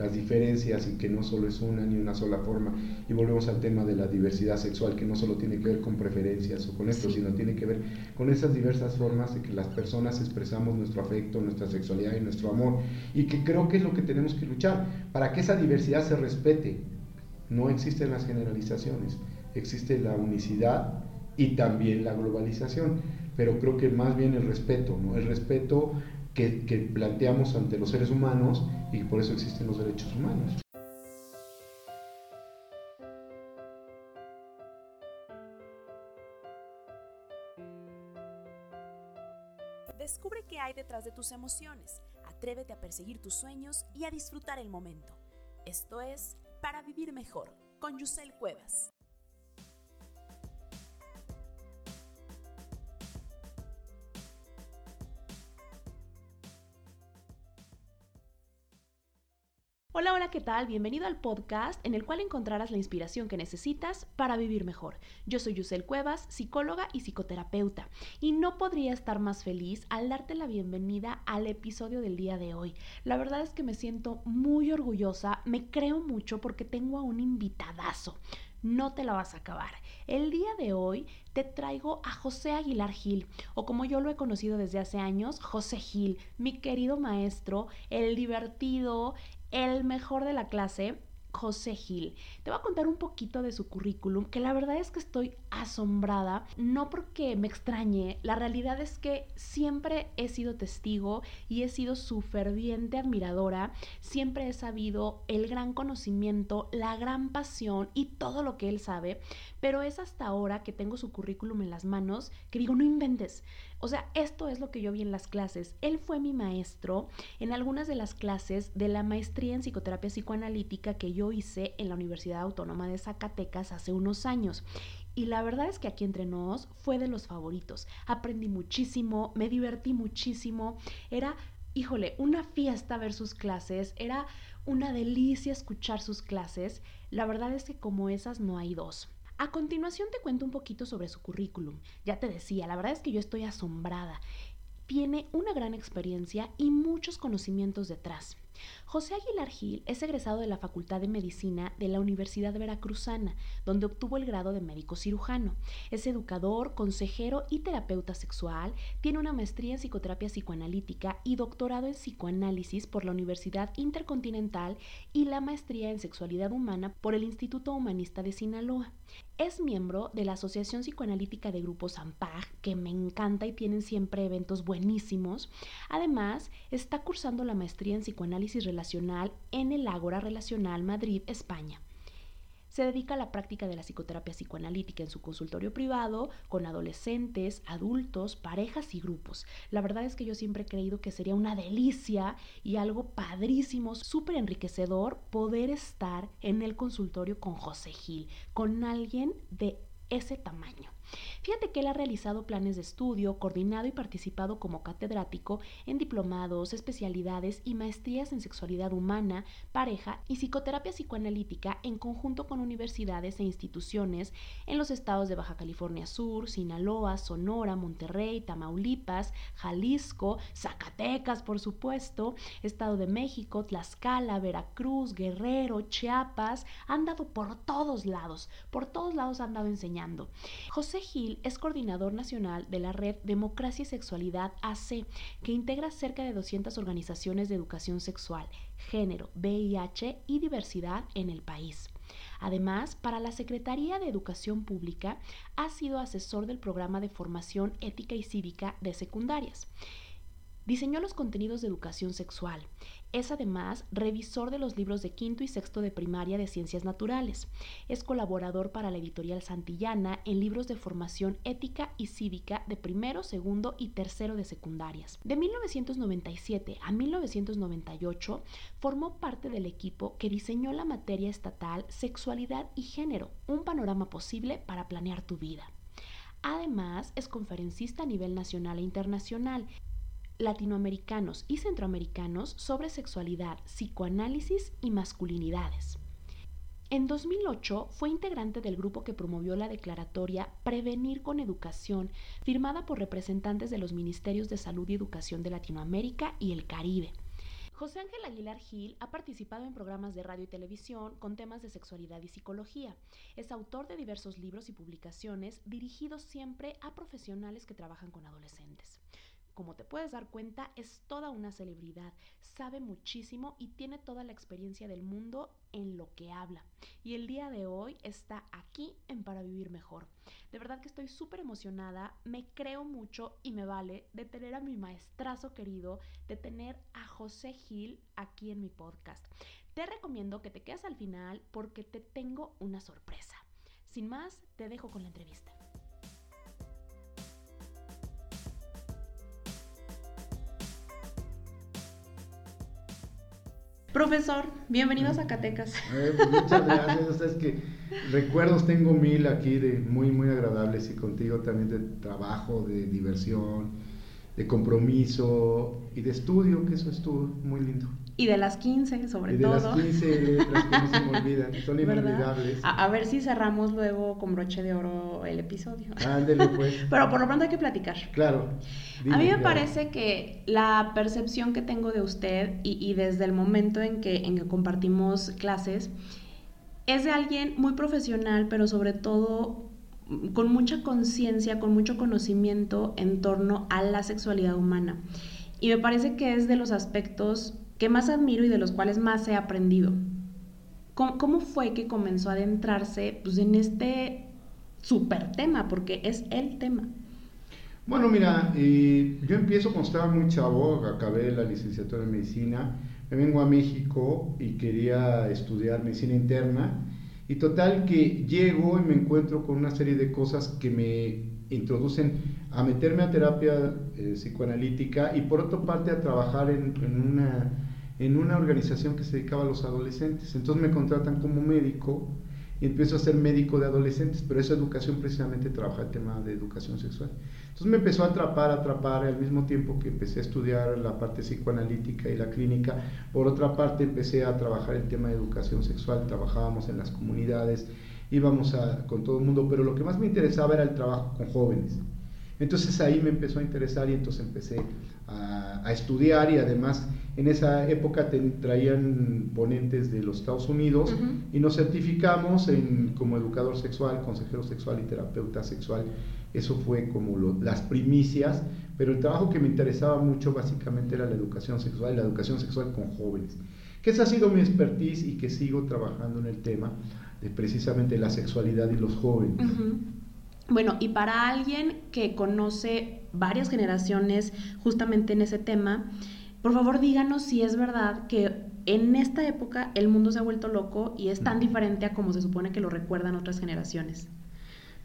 las diferencias y que no solo es una ni una sola forma. Y volvemos al tema de la diversidad sexual, que no solo tiene que ver con preferencias o con esto, sino tiene que ver con esas diversas formas de que las personas expresamos nuestro afecto, nuestra sexualidad y nuestro amor. Y que creo que es lo que tenemos que luchar, para que esa diversidad se respete. No existen las generalizaciones, existe la unicidad y también la globalización, pero creo que más bien el respeto, ¿no? el respeto que, planteamos ante los seres humanos y por eso existen los derechos humanos. Descubre qué hay detrás de tus emociones, atrévete a perseguir tus sueños y a disfrutar el momento. Esto es Para Vivir Mejor, con Yusel Cuevas. Hola, hola, ¿qué tal? Bienvenido al podcast en el cual encontrarás la inspiración que necesitas para vivir mejor. Yo soy Yusel Cuevas, psicóloga y psicoterapeuta, y no podría estar más feliz al darte la bienvenida al episodio del día de hoy. La verdad es que me siento muy orgullosa, me creo mucho porque tengo a un invitadazo no te la vas a acabar. El día de hoy te traigo a José Aguilar Gil, o como yo lo he conocido desde hace años, José Gil, mi querido maestro, el divertido, el mejor de la clase, José Gil. Te voy a contar un poquito de su currículum, que la verdad es que estoy asombrada, no porque me extrañe, la realidad es que siempre he sido testigo y he sido su ferviente admiradora, siempre he sabido el gran conocimiento, la gran pasión y todo lo que él sabe, pero es hasta ahora que tengo su currículum en las manos que digo, no inventes. O sea, esto es lo que yo vi en las clases. Él fue mi maestro en algunas de las clases de la maestría en psicoterapia psicoanalítica que yo hice en la Universidad Autónoma de Zacatecas hace unos años. Y la verdad es que aquí entre nos fue de los favoritos. Aprendí muchísimo, me divertí muchísimo. Era, híjole, una fiesta ver sus clases. Era una delicia escuchar sus clases. La verdad es que como esas no hay dos. A continuación te cuento un poquito sobre su currículum. Ya te decía, la verdad es que yo estoy asombrada. Tiene una gran experiencia y muchos conocimientos detrás. José Aguilar Gil es egresado de la Facultad de Medicina de la Universidad Veracruzana, donde obtuvo el grado de médico cirujano. Es educador, consejero y terapeuta sexual, tiene una maestría en psicoterapia psicoanalítica y doctorado en psicoanálisis por la Universidad Intercontinental y la maestría en sexualidad humana por el Instituto Humanista de Sinaloa. Es miembro de la Asociación Psicoanalítica de Grupos AMPAG, que me encanta y tienen siempre eventos buenísimos. Además, está cursando la maestría en psicoanálisis relacional en el Ágora Relacional Madrid, España. Se dedica a la práctica de la psicoterapia psicoanalítica en su consultorio privado con adolescentes, adultos, parejas y grupos. La verdad es que yo siempre he creído que sería una delicia y algo padrísimo, súper enriquecedor poder estar en el consultorio con José Gil, con alguien de ese tamaño. Fíjate que él ha realizado planes de estudio, coordinado y participado como catedrático en diplomados, especialidades y maestrías en sexualidad humana, pareja y psicoterapia psicoanalítica en conjunto con universidades e instituciones en los estados de Baja California Sur, Sinaloa, Sonora, Monterrey, Tamaulipas, Jalisco, Zacatecas, por supuesto, Estado de México, Tlaxcala, Veracruz, Guerrero, Chiapas, han dado por todos lados, por todos lados han dado enseñando. José Gil es coordinador nacional de la red Democracia y Sexualidad AC, que integra cerca de 200 organizaciones de educación sexual, género, VIH y diversidad en el país. Además, para la Secretaría de Educación Pública ha sido asesor del programa de formación ética y cívica de secundarias. Diseñó los contenidos de educación sexual. Es además revisor de los libros de quinto y sexto de primaria de ciencias naturales. Es colaborador para la editorial Santillana en libros de formación ética y cívica de primero, segundo y tercero de secundarias. De 1997 a 1998 formó parte del equipo que diseñó la materia estatal Sexualidad y Género, un panorama posible para planear tu vida. Además, es conferencista a nivel nacional e internacional latinoamericanos y centroamericanos sobre sexualidad, psicoanálisis y masculinidades. En 2008 fue integrante del grupo que promovió la declaratoria Prevenir con Educación, firmada por representantes de los Ministerios de Salud y Educación de Latinoamérica y el Caribe. José Ángel Aguilar Gil ha participado en programas de radio y televisión con temas de sexualidad y psicología. Es autor de diversos libros y publicaciones dirigidos siempre a profesionales que trabajan con adolescentes. Como te puedes dar cuenta, es toda una celebridad, sabe muchísimo y tiene toda la experiencia del mundo en lo que habla. Y el día de hoy está aquí en Para Vivir Mejor. De verdad que estoy súper emocionada, me creo mucho y me vale de tener a mi maestrazo querido, de tener a José Gil aquí en mi podcast. Te recomiendo que te quedes al final porque te tengo una sorpresa. Sin más, te dejo con la entrevista. Profesor, bienvenido a Zacatecas. Eh, pues muchas gracias. es que recuerdos tengo mil aquí de muy, muy agradables y contigo también de trabajo, de diversión, de compromiso y de estudio, que eso estuvo muy lindo. Y de las 15, sobre y de todo. las 15 letras que no se me olvidan, son inolvidables. A, a, ver si cerramos luego con broche de oro el episodio. Ándele, pues. Pero por lo pronto hay que platicar. Claro. Dime, a mí me claro. parece que la percepción que tengo de usted y, y desde el momento en que, en que compartimos clases es de alguien muy profesional, pero sobre todo con mucha conciencia, con mucho conocimiento en torno a la sexualidad humana. Y me parece que es de los aspectos que más admiro y de los cuales más he aprendido. ¿Cómo, cómo fue que comenzó a adentrarse pues, en este super tema? Porque es el tema. Bueno, mira, eh, yo empiezo cuando estaba muy chavo, acabé la licenciatura en medicina, me vengo a México y quería estudiar medicina interna. Y total que llego y me encuentro con una serie de cosas que me introducen a meterme a terapia eh, psicoanalítica y por otra parte a trabajar en, en, una, en una organización que se dedicaba a los adolescentes. Entonces me contratan como médico y empiezo a ser médico de adolescentes, pero esa educación precisamente trabaja el tema de educación sexual. Entonces me empezó a atrapar, atrapar, al mismo tiempo que empecé a estudiar la parte psicoanalítica y la clínica, por otra parte empecé a trabajar el tema de educación sexual, trabajábamos en las comunidades, íbamos a, con todo el mundo, pero lo que más me interesaba era el trabajo con jóvenes. Entonces ahí me empezó a interesar y entonces empecé a, a estudiar y además en esa época te, traían ponentes de los Estados Unidos uh -huh. y nos certificamos en, como educador sexual, consejero sexual y terapeuta sexual. Eso fue como lo, las primicias, pero el trabajo que me interesaba mucho básicamente era la educación sexual y la educación sexual con jóvenes. Que esa ha sido mi expertise y que sigo trabajando en el tema de precisamente la sexualidad y los jóvenes. Uh -huh. Bueno, y para alguien que conoce varias generaciones justamente en ese tema, por favor díganos si es verdad que en esta época el mundo se ha vuelto loco y es tan diferente a como se supone que lo recuerdan otras generaciones.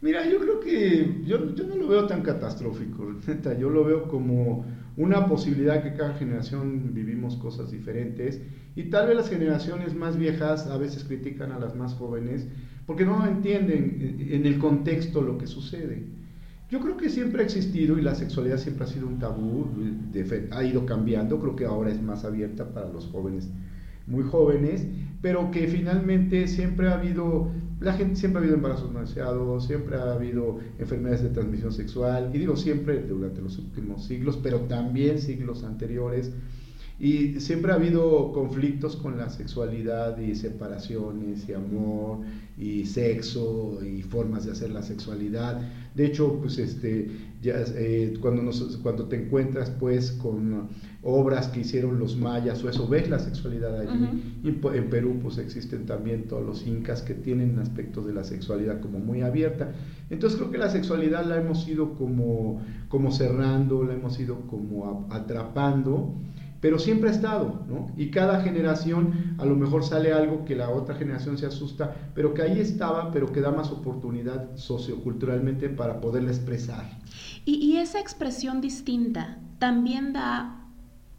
Mira, yo creo que yo, yo no lo veo tan catastrófico, neta, yo lo veo como una posibilidad que cada generación vivimos cosas diferentes y tal vez las generaciones más viejas a veces critican a las más jóvenes porque no entienden en el contexto lo que sucede. Yo creo que siempre ha existido y la sexualidad siempre ha sido un tabú, ha ido cambiando, creo que ahora es más abierta para los jóvenes muy jóvenes, pero que finalmente siempre ha habido, la gente siempre ha habido embarazos no deseados, siempre ha habido enfermedades de transmisión sexual, y digo siempre durante los últimos siglos, pero también siglos anteriores, y siempre ha habido conflictos con la sexualidad y separaciones y amor y sexo y formas de hacer la sexualidad. De hecho, pues este, ya, eh, cuando, nos, cuando te encuentras pues con obras que hicieron los mayas o eso, ves la sexualidad allí. Uh -huh. Y en Perú pues existen también todos los incas que tienen aspectos de la sexualidad como muy abierta. Entonces creo que la sexualidad la hemos ido como, como cerrando, la hemos ido como atrapando pero siempre ha estado, ¿no? Y cada generación a lo mejor sale algo que la otra generación se asusta, pero que ahí estaba, pero que da más oportunidad socioculturalmente para poderla expresar. Y, esa expresión distinta también da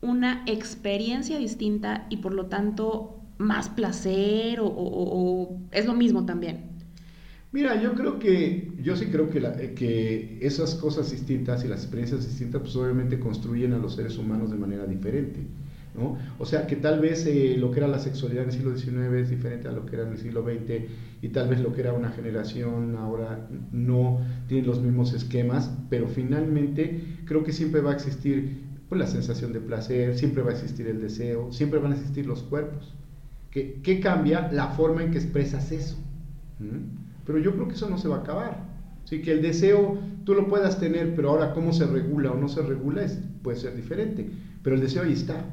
una experiencia distinta y por lo tanto más placer o es lo mismo también. Mira, yo creo que, yo sí creo que, la, que esas cosas distintas y las experiencias distintas, pues obviamente construyen a los seres humanos de manera diferente, ¿no? O sea, que tal vez eh, lo que era la sexualidad en el siglo XIX es diferente a lo que era en el siglo XX y tal vez lo que era una generación ahora no tiene los mismos esquemas, pero finalmente creo que siempre va a existir Pues la sensación de placer, siempre va a existir el deseo, siempre van a existir los cuerpos. ¿Qué, qué cambia? La forma en que expresas eso. Pero yo creo que eso no se va a acabar. Sí, que el deseo tú lo puedas tener, pero ahora cómo se regula o no se regula es, puede ser diferente. Pero el deseo ahí está.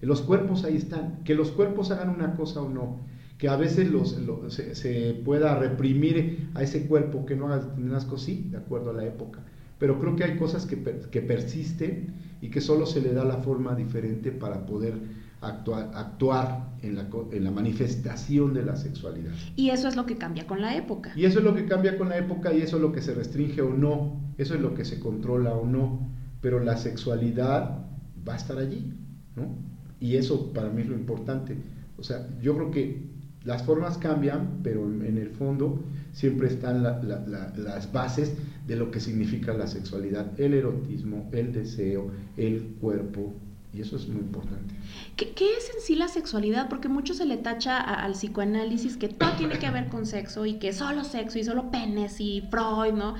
Los cuerpos ahí están. Que los cuerpos hagan una cosa o no. Que a veces los, se, pueda reprimir a ese cuerpo que no haga determinadas cosas, sí, de acuerdo a la época. Pero creo que hay cosas que, que persisten y que solo se le da la forma diferente para poder actuar, actuar en, la, en la manifestación de la sexualidad. Y eso es lo que cambia con la época. Y eso es lo que cambia con la época y eso es lo que se restringe o no, eso es lo que se controla o no, pero la sexualidad va a estar allí, ¿no? Y eso para mí es lo importante. O sea, yo creo que las formas cambian, pero en, el fondo siempre están las bases de lo que significa la sexualidad, el erotismo, el deseo, el cuerpo, y eso es muy importante. ¿Qué, es en sí la sexualidad? Porque mucho se le tacha al psicoanálisis que todo tiene que ver con sexo y que solo sexo y solo penes y Freud, ¿no?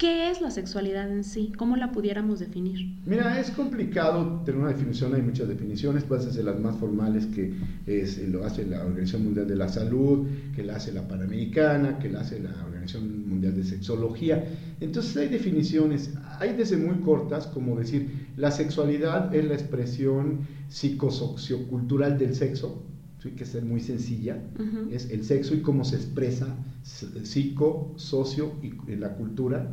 ¿Qué es la sexualidad en sí? ¿Cómo la pudiéramos definir? Mira, es complicado tener una definición, hay muchas definiciones, puede ser las más formales que es, lo hace la Organización Mundial de la Salud, que la hace la Panamericana, que la hace la Organización Mundial de Sexología. Entonces hay definiciones, hay desde muy cortas, como decir, la sexualidad es la expresión psicosociocultural del sexo, que es muy sencilla, es el sexo y cómo se expresa psico, socio y en la cultura.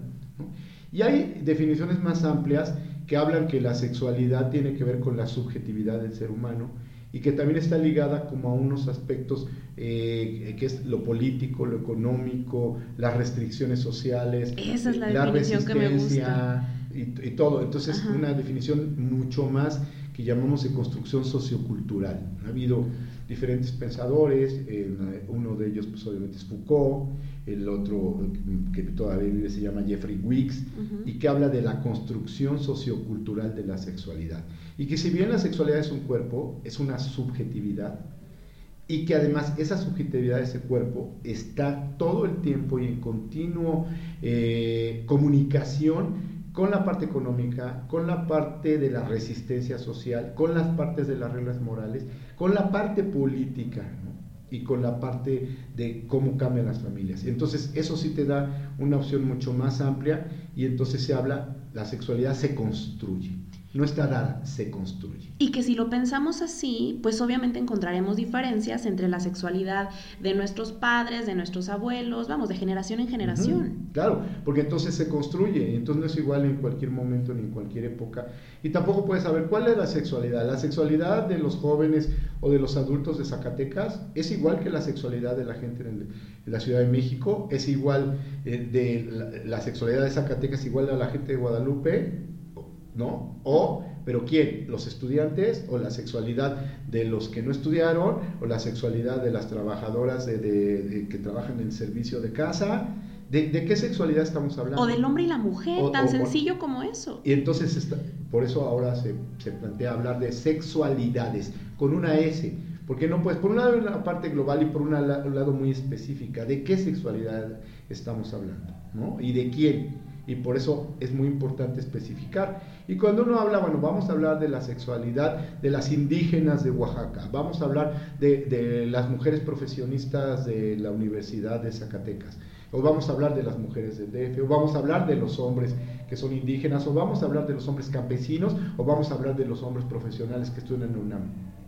Y hay definiciones más amplias que hablan que la sexualidad tiene que ver con la subjetividad del ser humano y que también está ligada como a unos aspectos eh, que es lo político, lo económico, las restricciones sociales, Esa es la, resistencia Y, todo. Entonces, una definición mucho más que llamamos de construcción sociocultural. Ha habido diferentes pensadores, uno de ellos pues obviamente es Foucault, el otro que todavía vive se llama Jeffrey Wicks, y que habla de la construcción sociocultural de la sexualidad. Y que si bien la sexualidad es un cuerpo, es una subjetividad, y que además esa subjetividad de ese cuerpo está todo el tiempo y en continuo eh, comunicación con la parte económica, con la parte de la resistencia social, con las partes de las reglas morales, con la parte política y con la parte de cómo cambian las familias. Entonces eso sí te da una opción mucho más amplia y entonces se habla, la sexualidad se construye no está dada, se construye. Y que si lo pensamos así, pues obviamente encontraremos diferencias entre la sexualidad de nuestros padres, de nuestros abuelos, vamos, de generación en generación. claro, porque entonces se construye, y entonces no es igual en cualquier momento ni en cualquier época. Y tampoco puedes saber cuál es la sexualidad. La sexualidad de los jóvenes o de los adultos de Zacatecas es igual que la sexualidad de la gente en, la Ciudad de México, es igual eh, de la, la sexualidad de Zacatecas, igual a la gente de Guadalupe ¿no? O, pero ¿quién? ¿Los estudiantes o la sexualidad de los que no estudiaron o la sexualidad de las trabajadoras de, que trabajan en el servicio de casa? ¿De, qué sexualidad estamos hablando? O del hombre y la mujer, tan sencillo como eso. Y entonces, por eso ahora se, se, plantea hablar de sexualidades, con una S, porque no puedes, por un lado una parte global y por un lado muy específica, ¿de qué sexualidad estamos hablando? ¿no? ¿Y de quién? Y por eso es muy importante especificar. Y cuando uno habla, bueno, vamos a hablar de la sexualidad de las indígenas de Oaxaca, vamos a hablar de, las mujeres profesionistas de la Universidad de Zacatecas, o vamos a hablar de las mujeres del DF, o vamos a hablar de los hombres que son indígenas, o vamos a hablar de los hombres campesinos, o vamos a hablar de los hombres profesionales que estudian en UNAM.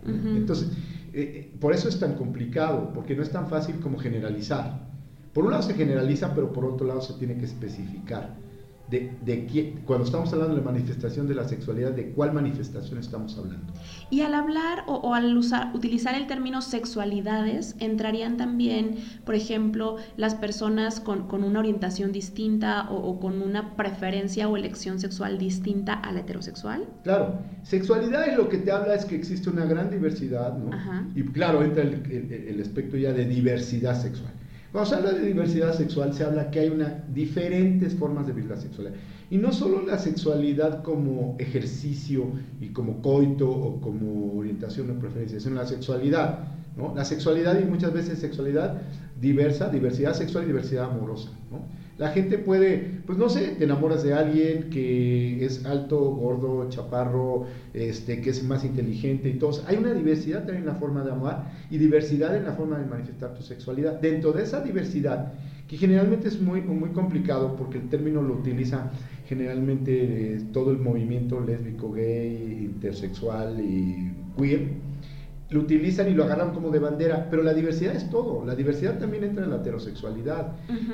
Entonces, eh, eh, por eso es tan complicado, porque no es tan fácil como generalizar. Por un lado se generaliza, pero por otro lado se tiene que especificar de, de cuando estamos hablando de la manifestación de la sexualidad, ¿de cuál manifestación estamos hablando? Y al hablar o, al usar, utilizar el término sexualidades, entrarían también, por ejemplo, las personas con, con una orientación distinta o, con una preferencia o elección sexual distinta a la heterosexual? Claro, sexualidad es lo que te habla es que existe una gran diversidad, ¿no? Y claro, entra el, el aspecto ya de diversidad sexual. Cuando se habla de diversidad sexual, se habla que hay diferentes formas de vivir la sexualidad. Y no solo la sexualidad como ejercicio y como coito o como orientación o preferencia, sino la sexualidad. ¿no? La sexualidad y muchas veces sexualidad diversa, diversidad sexual y diversidad amorosa. ¿no? La gente puede, pues no sé, te enamoras de alguien que es alto, gordo, chaparro, este, que es más inteligente y todo. Hay una diversidad también en la forma de amar y diversidad en la forma de manifestar tu sexualidad. Dentro de esa diversidad, que generalmente es muy, muy complicado porque el término lo utiliza generalmente eh, todo el movimiento lésbico, gay, intersexual y queer, lo utilizan y lo agarran como de bandera, pero la diversidad es todo, la diversidad también entra en la heterosexualidad.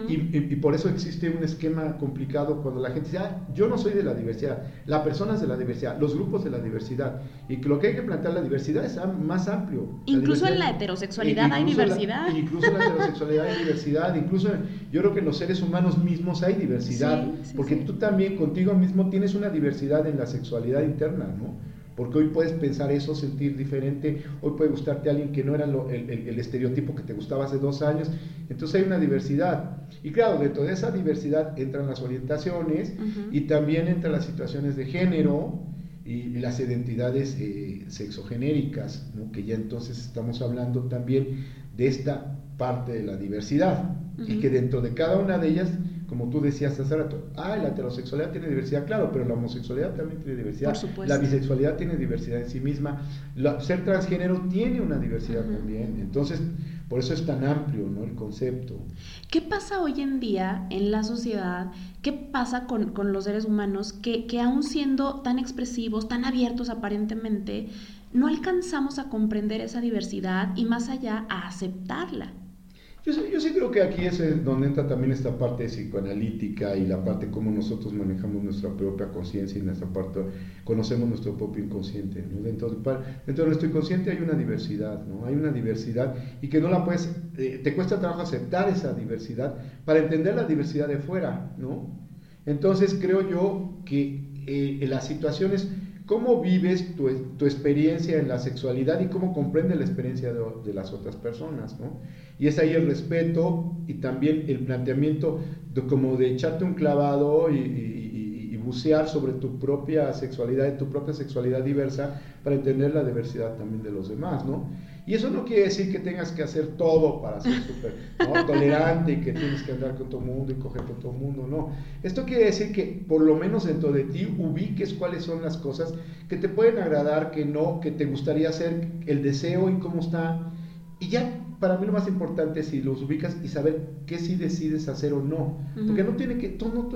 Y, por eso existe un esquema complicado cuando la gente dice, ah, yo no soy de la diversidad, la persona es de la diversidad, los grupos de la diversidad, y que lo que hay que plantear la diversidad es más amplio. Incluso en la heterosexualidad hay diversidad. incluso en la heterosexualidad hay diversidad, incluso yo creo que en los seres humanos mismos hay diversidad, porque tú también contigo mismo tienes una diversidad en la sexualidad interna, ¿no? Porque hoy puedes pensar eso, sentir diferente, hoy puede gustarte alguien que no era el, estereotipo que te gustaba hace dos años. Entonces hay una diversidad. Y claro, dentro de esa diversidad entran las orientaciones y también entran las situaciones de género y, las identidades eh, sexogenéricas, que ya entonces estamos hablando también de esta parte de la diversidad y que dentro de cada una de ellas como tú decías hace rato, ah, la heterosexualidad tiene diversidad, claro, pero la homosexualidad también tiene diversidad. La bisexualidad tiene diversidad en sí misma. ser transgénero tiene una diversidad también. Entonces, por eso es tan amplio ¿no? el concepto. ¿Qué pasa hoy en día en la sociedad? ¿Qué pasa con, con los seres humanos que, que aún siendo tan expresivos, tan abiertos aparentemente, no alcanzamos a comprender esa diversidad y más allá a aceptarla? Yo, sí creo que aquí es donde entra también esta parte psicoanalítica y la parte cómo nosotros manejamos nuestra propia conciencia y nuestra parte, conocemos nuestro propio inconsciente. De, dentro de nuestro inconsciente hay una diversidad, ¿no? hay una diversidad y que no la puedes, eh, te cuesta trabajo aceptar esa diversidad para entender la diversidad de fuera. ¿no? Entonces creo yo que eh, las situaciones cómo vives tu, tu, experiencia en la sexualidad y cómo comprendes la experiencia de, de, las otras personas, ¿no? Y es ahí el respeto y también el planteamiento de, como de echarte un clavado y, bucear sobre tu propia sexualidad y tu propia sexualidad diversa para entender la diversidad también de los demás, ¿no? Y eso no quiere decir que tengas que hacer todo para ser súper tolerante y que tienes que andar con todo el mundo y coger con todo el mundo, no. Esto quiere decir que por lo menos dentro de ti ubiques cuáles son las cosas que te pueden agradar, que no, que te gustaría hacer, el deseo y cómo está. Y ya para mí lo más importante es si los ubicas y saber qué sí decides hacer o no. Porque no tiene que, todo, no,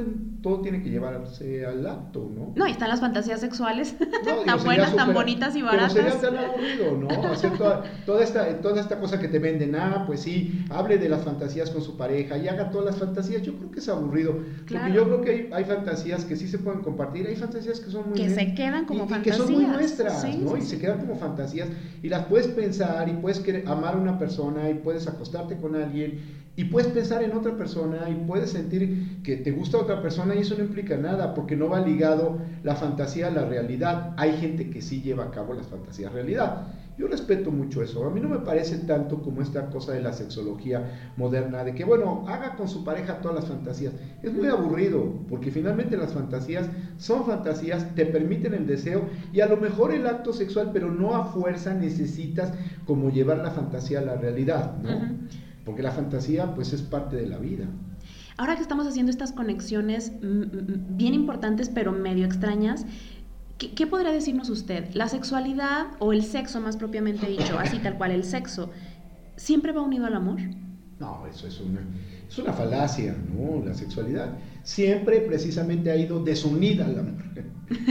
todo tiene que llevarse al acto, ¿no? No, y están las fantasías sexuales tan buenas, tan bonitas y baratas. Pero sería tan aburrido, ¿no? Hacer toda, toda, esta, toda esta cosa que te venden, ah, pues sí, hable de las fantasías con su pareja y haga todas las fantasías. Yo creo que es aburrido. Porque yo creo que hay, hay, fantasías que sí se pueden compartir, hay fantasías que son muy... Que se quedan como fantasías. que son muy nuestras, ¿no? y se quedan como fantasías y las puedes pensar y puedes querer, amar a una persona y puedes acostarte con alguien y puedes pensar en otra persona y puedes sentir que te gusta otra persona y eso no implica nada porque no va ligado la fantasía a la realidad. Hay gente que sí lleva a cabo las fantasías realidad. Yo respeto mucho eso. A mí no me parece tanto como esta cosa de la sexología moderna, de que, bueno, haga con su pareja todas las fantasías. Es muy aburrido, porque finalmente las fantasías son fantasías, te permiten el deseo y a lo mejor el acto sexual, pero no a fuerza necesitas como llevar la fantasía a la realidad, ¿no? Porque la fantasía, pues, es parte de la vida. Ahora que estamos haciendo estas conexiones mm, mm, mm, bien importantes, pero medio extrañas, ¿Qué, podría decirnos usted? ¿La sexualidad o el sexo más propiamente dicho, así tal cual el sexo, siempre va unido al amor? No, eso es una, es una falacia, ¿no? La sexualidad siempre precisamente ha ido desunida al amor.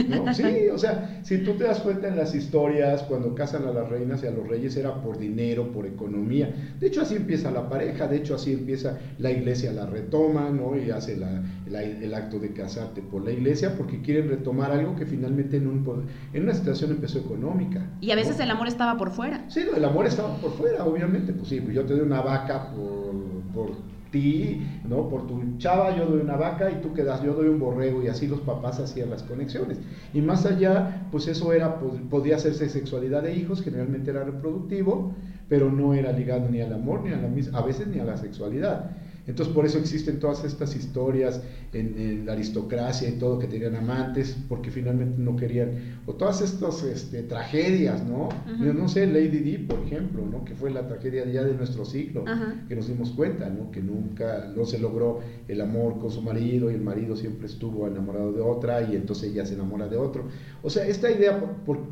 ¿No? Sí, o sea, si tú te das cuenta en las historias, cuando casan a las reinas y a los reyes era por dinero, por economía. De hecho, así empieza la pareja, de hecho, así empieza la iglesia, la retoma, ¿no? Y hace el acto de casarte por la iglesia porque quieren retomar algo que finalmente en, un, en una situación empezó económica. Y a veces el amor estaba por fuera. Sí, el amor estaba por fuera, obviamente. Pues sí, pues yo te doy una vaca por, por ti, ¿no? Por tu chava yo doy una vaca y tú quedas, yo doy un borrego y así los papás hacían las conexiones. Y más allá, pues eso era, podía hacerse sexualidad de hijos, generalmente era reproductivo, pero no era ligado ni al amor, ni a la a veces ni a la sexualidad. Entonces por eso existen todas estas historias en, la aristocracia y todo que tenían amantes porque finalmente no querían, o todas estas este, tragedias, ¿no? no sé, Lady Di, por ejemplo, ¿no? Que fue la tragedia ya de nuestro siglo, que nos dimos cuenta, ¿no? Que nunca, no se logró el amor con su marido y el marido siempre estuvo enamorado de otra y entonces ella se enamora de otro. O sea, esta idea,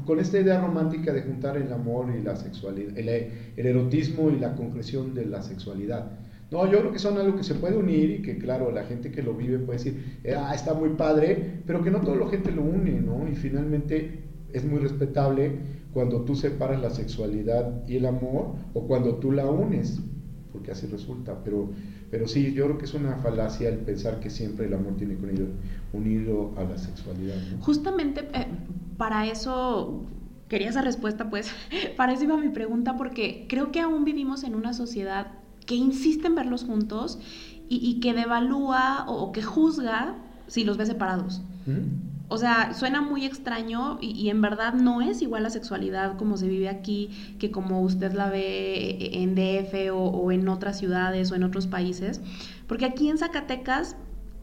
con esta idea romántica de juntar el amor y la sexualidad, el, el erotismo y la concreción de la sexualidad. No, yo creo que son algo que se puede unir y que, claro, la gente que lo vive puede decir, eh, ah, está muy padre, pero que no toda la gente lo une, ¿no? Y finalmente es muy respetable cuando tú separas la sexualidad y el amor o cuando tú la unes, porque así resulta. Pero, pero sí, yo creo que es una falacia el pensar que siempre el amor tiene que unido, a la sexualidad. Justamente eh, para eso quería esa respuesta, pues, para eso iba mi pregunta, porque creo que aún vivimos en una sociedad que insiste en verlos juntos y, que devalúa o, que juzga si los ve separados. O sea, suena muy extraño y, en verdad no es igual la sexualidad como se vive aquí que como usted la ve en DF o, en otras ciudades o en otros países. Porque aquí en Zacatecas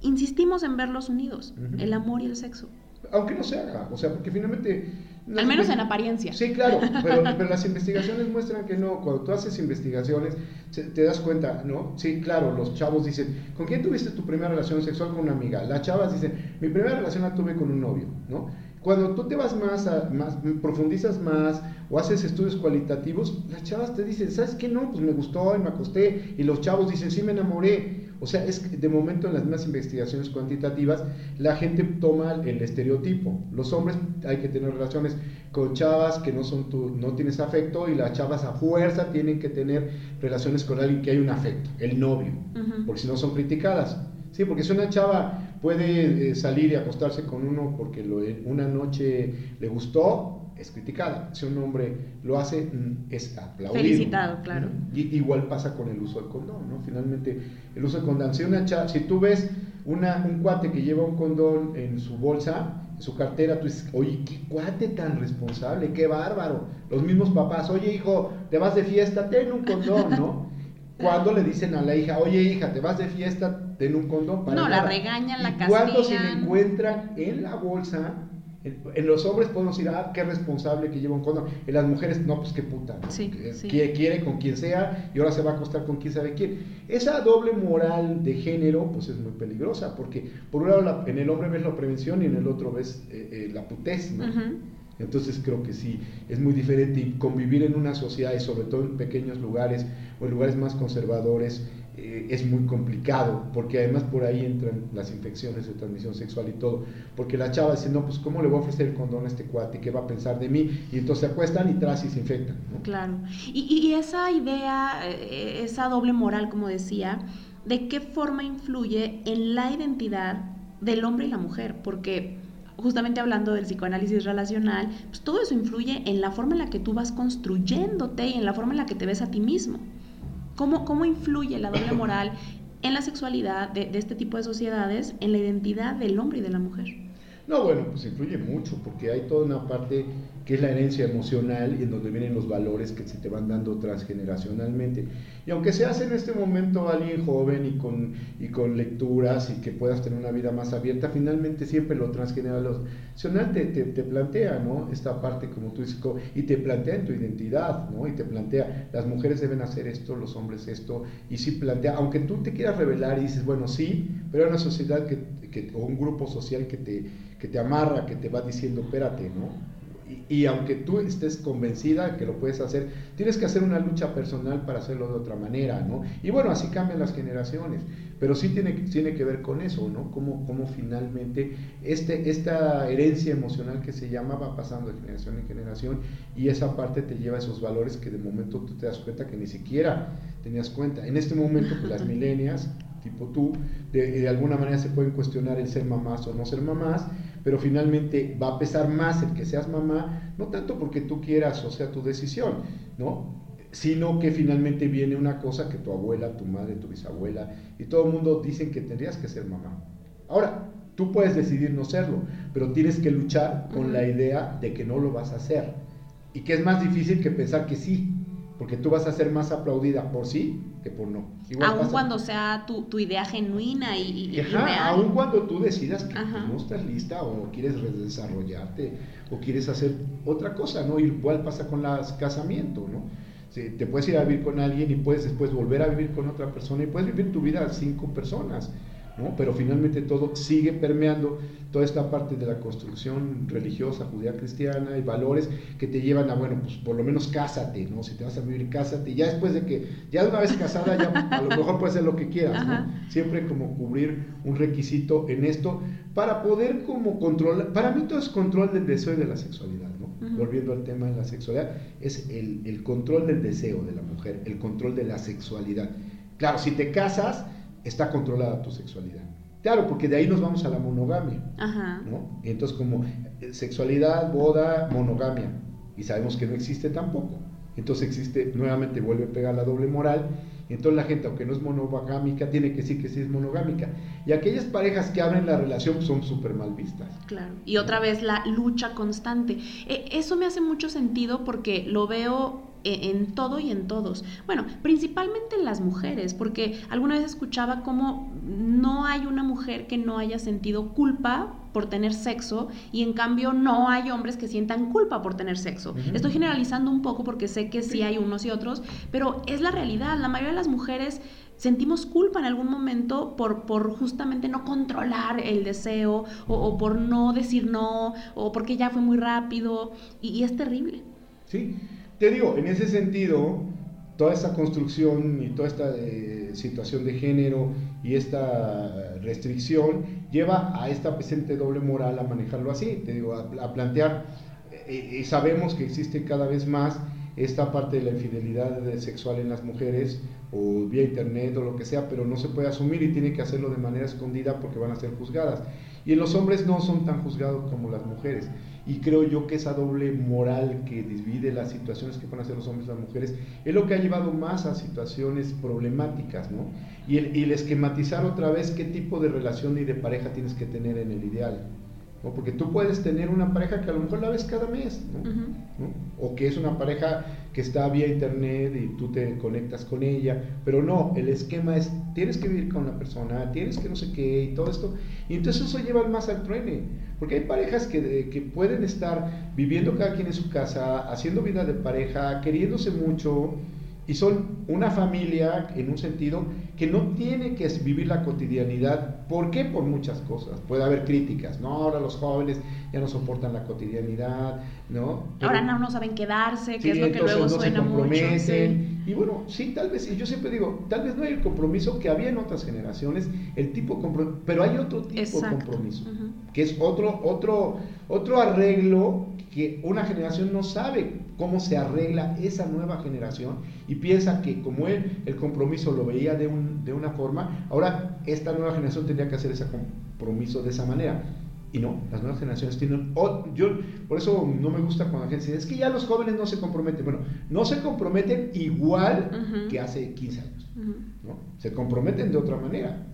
insistimos en verlos unidos, el amor y el sexo. Aunque no se haga, o sea, porque finalmente al menos en apariencia. Sí, claro, pero, las investigaciones muestran que no. Cuando tú haces investigaciones, te das cuenta, ¿no? Sí, claro, los chavos dicen, ¿con quién tuviste tu primera relación sexual con una amiga? Las chavas dicen, mi primera relación la tuve con un novio, ¿no? Cuando tú te vas más, a, más profundizas más o haces estudios cualitativos, las chavas te dicen, ¿sabes qué? No, pues me gustó y me acosté. Y los chavos dicen, sí, me enamoré. O sea, es que de momento en las mismas investigaciones cuantitativas la gente toma el estereotipo. Los hombres hay que tener relaciones con chavas que no son tu, no tienes afecto y las chavas a fuerza tienen que tener relaciones con alguien que hay un afecto, el novio, porque si no son criticadas. Sí, porque si una chava puede eh, salir y acostarse con uno porque lo, una noche le gustó, es criticada. Si un hombre lo hace, mm, es aplaudido. Felicitado, claro. Y, igual pasa con el uso del condón, ¿no? Finalmente, el uso del condón. Si, una si tú ves una, un cuate que lleva un condón en su bolsa, en su cartera, tú dices, oye, qué cuate tan responsable, qué bárbaro. Los mismos papás, oye, hijo, te vas de fiesta, ten un condón, ¿no? Cuando le dicen a la hija, oye, hija, te vas de fiesta, ten un condón. Para no, la regañan, la castigan. Cuando se le encuentran en la bolsa en los hombres podemos decir, ah, qué responsable que lleva un condón. En las mujeres, no, pues qué puta. Sí, Quiere con quien sea y ahora se va a acostar con quien sabe quién. Esa doble moral de género, pues es muy peligrosa, porque por un lado en el hombre ves la prevención y en el otro ves eh, eh, la putez, ¿no? Entonces creo que sí, es muy diferente y convivir en una sociedad y sobre todo en pequeños lugares o en lugares más conservadores eh, es muy complicado, porque además por ahí entran las infecciones de transmisión sexual y todo, porque la chava dice, no, pues ¿cómo le voy a ofrecer el condón a este cuate? ¿Qué va a pensar de mí? Y entonces se acuestan y tras y se infectan. Claro. Y, y, esa idea, eh, esa doble moral, como decía, ¿de qué forma influye en la identidad del hombre y la mujer? Porque justamente hablando del psicoanálisis relacional, pues todo eso influye en la forma en la que tú vas construyéndote y en la forma en la que te ves a ti mismo. ¿Cómo, cómo influye la doble moral en la sexualidad de, de este tipo de sociedades, en la identidad del hombre y de la mujer? No, bueno, pues influye mucho, porque hay toda una parte que es la herencia emocional y en donde vienen los valores que se te van dando transgeneracionalmente. Y aunque seas en este momento alguien joven y con, y con lecturas y que puedas tener una vida más abierta, finalmente siempre lo transgeneracional te, te, te plantea, ¿no? Esta parte, como tú dices, y te plantea en tu identidad, ¿no? Y te plantea, las mujeres deben hacer esto, los hombres esto, y sí plantea, aunque tú te quieras revelar y dices, bueno, sí, pero hay una sociedad que, que, o un grupo social que te, que te amarra, que te va diciendo, espérate, ¿no? Y, aunque tú estés convencida que lo puedes hacer, tienes que hacer una lucha personal para hacerlo de otra manera, ¿no? Y bueno, así cambian las generaciones, pero sí tiene, tiene que ver con eso, ¿no? Cómo, cómo finalmente este, esta herencia emocional que se llama va pasando de generación en generación y esa parte te lleva a esos valores que de momento tú te das cuenta que ni siquiera tenías cuenta. En este momento, pues las milenias, tipo tú, de, de alguna manera se pueden cuestionar el ser mamás o no ser mamás, pero finalmente va a pesar más el que seas mamá, no tanto porque tú quieras o sea tu decisión, ¿no? Sino que finalmente viene una cosa que tu abuela, tu madre, tu bisabuela y todo el mundo dicen que tendrías que ser mamá. Ahora, tú puedes decidir no serlo, pero tienes que luchar con la idea de que no lo vas a hacer y que es más difícil que pensar que sí. Porque tú vas a ser más aplaudida por sí que por no. aún cuando sea tu, tu, idea genuina y, y, real. Aún cuando tú decidas que no estás lista o quieres desarrollarte o quieres hacer otra cosa, ¿no? Igual pasa con el casamiento, ¿no? te puedes ir a vivir con alguien y puedes después volver a vivir con otra persona y puedes vivir tu vida cinco personas. Pero finalmente todo sigue permeando toda esta parte de la construcción religiosa, judía cristiana y valores que te llevan a, bueno, pues por lo menos cásate, ¿no? Si te vas a vivir, cásate. Ya después de que, ya de una vez casada, ya a lo mejor puedes hacer lo que quieras, ¿no? Siempre como cubrir un requisito en esto para poder como controlar, para mí todo es control del deseo y de la sexualidad, ¿no? Volviendo al tema de la sexualidad, es el, el control del deseo de la mujer, el control de la sexualidad. Claro, si te casas, está controlada tu sexualidad. Claro, porque de ahí nos vamos a la monogamia. Ajá. ¿no? Entonces, como eh, sexualidad, boda, monogamia. Y sabemos que no existe tampoco. Entonces existe, nuevamente vuelve a pegar la doble moral. Entonces la gente, aunque no es monogámica, tiene que decir que sí es monogámica. Y aquellas parejas que abren la relación son súper mal vistas. Claro. Y otra vez la lucha constante. E, eso me hace mucho sentido porque lo veo en todo y en todos. Bueno, principalmente en las mujeres, porque alguna vez escuchaba cómo no hay una mujer que no haya sentido culpa por tener sexo y en cambio no hay hombres que sientan culpa por tener sexo. Estoy generalizando un poco porque sé que sí hay unos y otros, pero es la realidad. La mayoría de las mujeres sentimos culpa en algún momento por, por justamente no controlar el deseo o, por no decir no o porque ya fue muy rápido y, y es terrible. Sí, te digo, en ese sentido, toda esta construcción y toda esta eh, situación de género y esta restricción lleva a esta presente doble moral a manejarlo así, te digo, a, plantear, eh, y sabemos que existe cada vez más esta parte de la infidelidad sexual en las mujeres o vía internet o lo que sea, pero no se puede asumir y tiene que hacerlo de manera escondida porque van a ser juzgadas. Y los hombres no son tan juzgados como las mujeres. Y creo yo que esa doble moral que divide las situaciones que pueden hacer los hombres y las mujeres es lo que ha llevado más a situaciones problemáticas, ¿no? Y el, y el esquematizar otra vez qué tipo de relación y de pareja tienes que tener en el ideal. Porque tú puedes tener una pareja que a lo mejor la ves cada mes, ¿no? O que es una pareja que está vía internet y tú te conectas con ella, pero no, el esquema es, tienes que vivir con la persona, tienes que no sé qué y todo esto, y entonces eso lleva más al truene, porque hay parejas que, que pueden estar viviendo cada quien en su casa, haciendo vida de pareja, queriéndose mucho, y son una familia en un sentido que no tiene que vivir la cotidianidad. ¿Por qué? Por muchas cosas. Puede haber críticas, ¿no? Ahora los jóvenes ya no soportan la cotidianidad, ¿no? Ahora no, no saben quedarse, que es lo que luego no suena se comprometen. Y bueno, sí, tal vez, y yo siempre digo, tal vez no hay el compromiso que había en otras generaciones, el tipo compromiso, pero hay otro tipo de compromiso, que es otro, otro, otro arreglo que una generación no sabe cómo se arregla esa nueva generación y piensa que como él el compromiso lo veía de, un, de una forma, ahora esta nueva generación tendría que hacer ese compromiso de esa manera. Y no, las nuevas generaciones tienen... yo, por eso no me gusta cuando la gente dice, es que ya los jóvenes no se comprometen. Bueno, no se comprometen igual que hace 15 años. ¿no? Se comprometen de otra manera.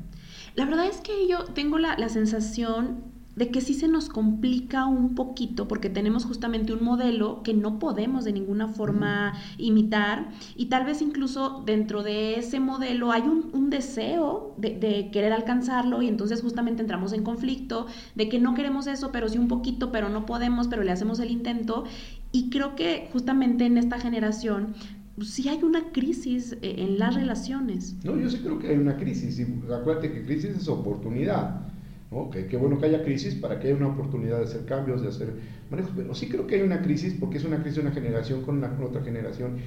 La verdad es que yo tengo la, la sensación de que sí se nos complica un poquito porque tenemos justamente un modelo que no podemos de ninguna forma imitar y tal vez incluso dentro de ese modelo hay un, deseo de, querer alcanzarlo y entonces justamente entramos en conflicto de que no queremos eso, pero sí un poquito, pero no podemos, pero le hacemos el intento y creo que justamente en esta generación pues, sí hay una crisis eh, en las relaciones. No, yo sí creo que hay una crisis y acuérdate que crisis es oportunidad. ¿No? qué bueno que haya crisis para que haya una oportunidad de hacer cambios, de hacer manejos, pero sí creo que hay una crisis porque es una crisis de una generación con, una, otra generación.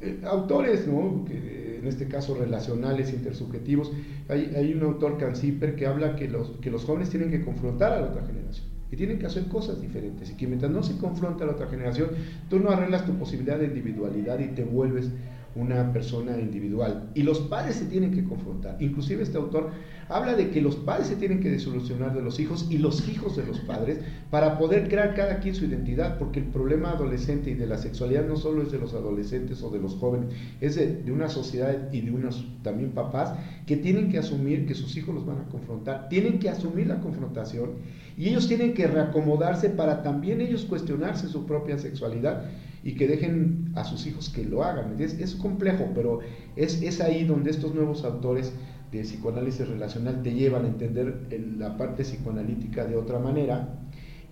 Eh, autores, ¿no? Que, en este caso relacionales, intersubjetivos, hay, hay un autor, Canciper, que habla que los, que los jóvenes tienen que confrontar a la otra generación y tienen que hacer cosas diferentes y que mientras no se confronta a la otra generación, tú no arreglas tu posibilidad de individualidad y te vuelves una persona individual. Y los padres se tienen que confrontar. Inclusive este autor habla de que los padres se tienen que desolucionar de los hijos y los hijos de los padres para poder crear cada quien su identidad, porque el problema adolescente y de la sexualidad no solo es de los adolescentes o de los jóvenes, es de, de una sociedad y de unos también papás que tienen que asumir que sus hijos los van a confrontar, tienen que asumir la confrontación y ellos tienen que reacomodarse para también ellos cuestionarse su propia sexualidad y que dejen a sus hijos que lo hagan. Es, es complejo, pero es, es ahí donde estos nuevos autores de psicoanálisis relacional te llevan a entender la parte psicoanalítica de otra manera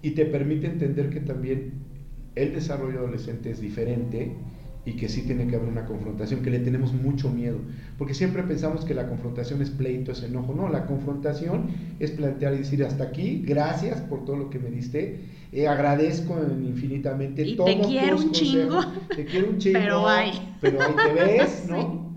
y te permite entender que también el desarrollo adolescente es diferente y que sí tiene que haber una confrontación, que le tenemos mucho miedo, porque siempre pensamos que la confrontación es pleito, es enojo, no, la confrontación es plantear y decir hasta aquí, gracias por todo lo que me diste, eh, agradezco infinitamente y te quiero un chingo, te quiero un chingo, pero pero ahí te ves, ¿no?